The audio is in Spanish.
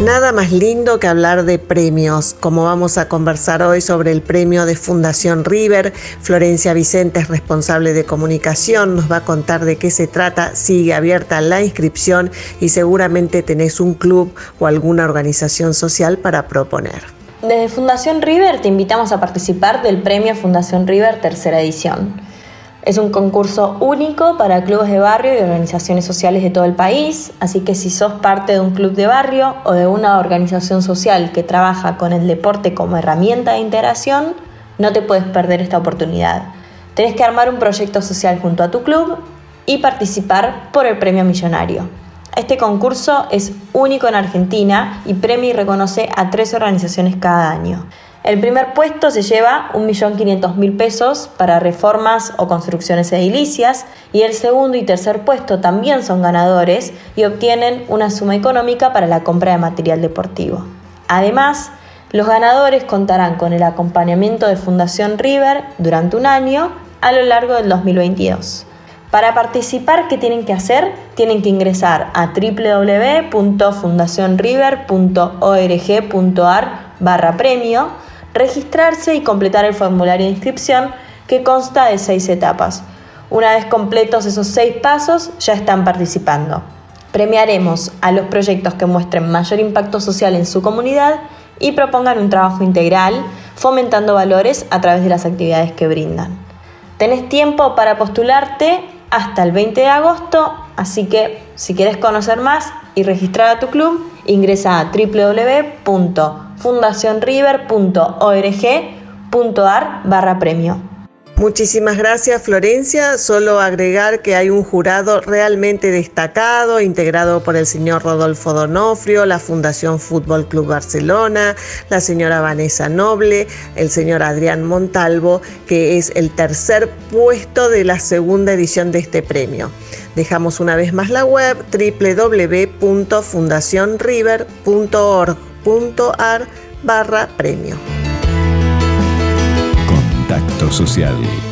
Nada más lindo que hablar de premios, como vamos a conversar hoy sobre el premio de Fundación River. Florencia Vicente es responsable de comunicación, nos va a contar de qué se trata, sigue abierta la inscripción y seguramente tenés un club o alguna organización social para proponer. Desde Fundación River te invitamos a participar del premio Fundación River tercera edición. Es un concurso único para clubes de barrio y organizaciones sociales de todo el país, así que si sos parte de un club de barrio o de una organización social que trabaja con el deporte como herramienta de integración, no te puedes perder esta oportunidad. Tenés que armar un proyecto social junto a tu club y participar por el premio millonario. Este concurso es único en Argentina y premia y reconoce a tres organizaciones cada año. El primer puesto se lleva 1.500.000 pesos para reformas o construcciones edilicias y el segundo y tercer puesto también son ganadores y obtienen una suma económica para la compra de material deportivo. Además, los ganadores contarán con el acompañamiento de Fundación River durante un año a lo largo del 2022. Para participar, ¿qué tienen que hacer? Tienen que ingresar a www.fundacionriver.org.ar barra premio registrarse y completar el formulario de inscripción que consta de seis etapas. Una vez completos esos seis pasos, ya están participando. Premiaremos a los proyectos que muestren mayor impacto social en su comunidad y propongan un trabajo integral, fomentando valores a través de las actividades que brindan. Tenés tiempo para postularte hasta el 20 de agosto, así que si quieres conocer más y registrar a tu club, ingresa a www.fundacionriver.org.ar barra premio. Muchísimas gracias Florencia. Solo agregar que hay un jurado realmente destacado, integrado por el señor Rodolfo Donofrio, la Fundación Fútbol Club Barcelona, la señora Vanessa Noble, el señor Adrián Montalvo, que es el tercer puesto de la segunda edición de este premio. Dejamos una vez más la web www.fundacionriver.org.ar barra premio. Contacto Social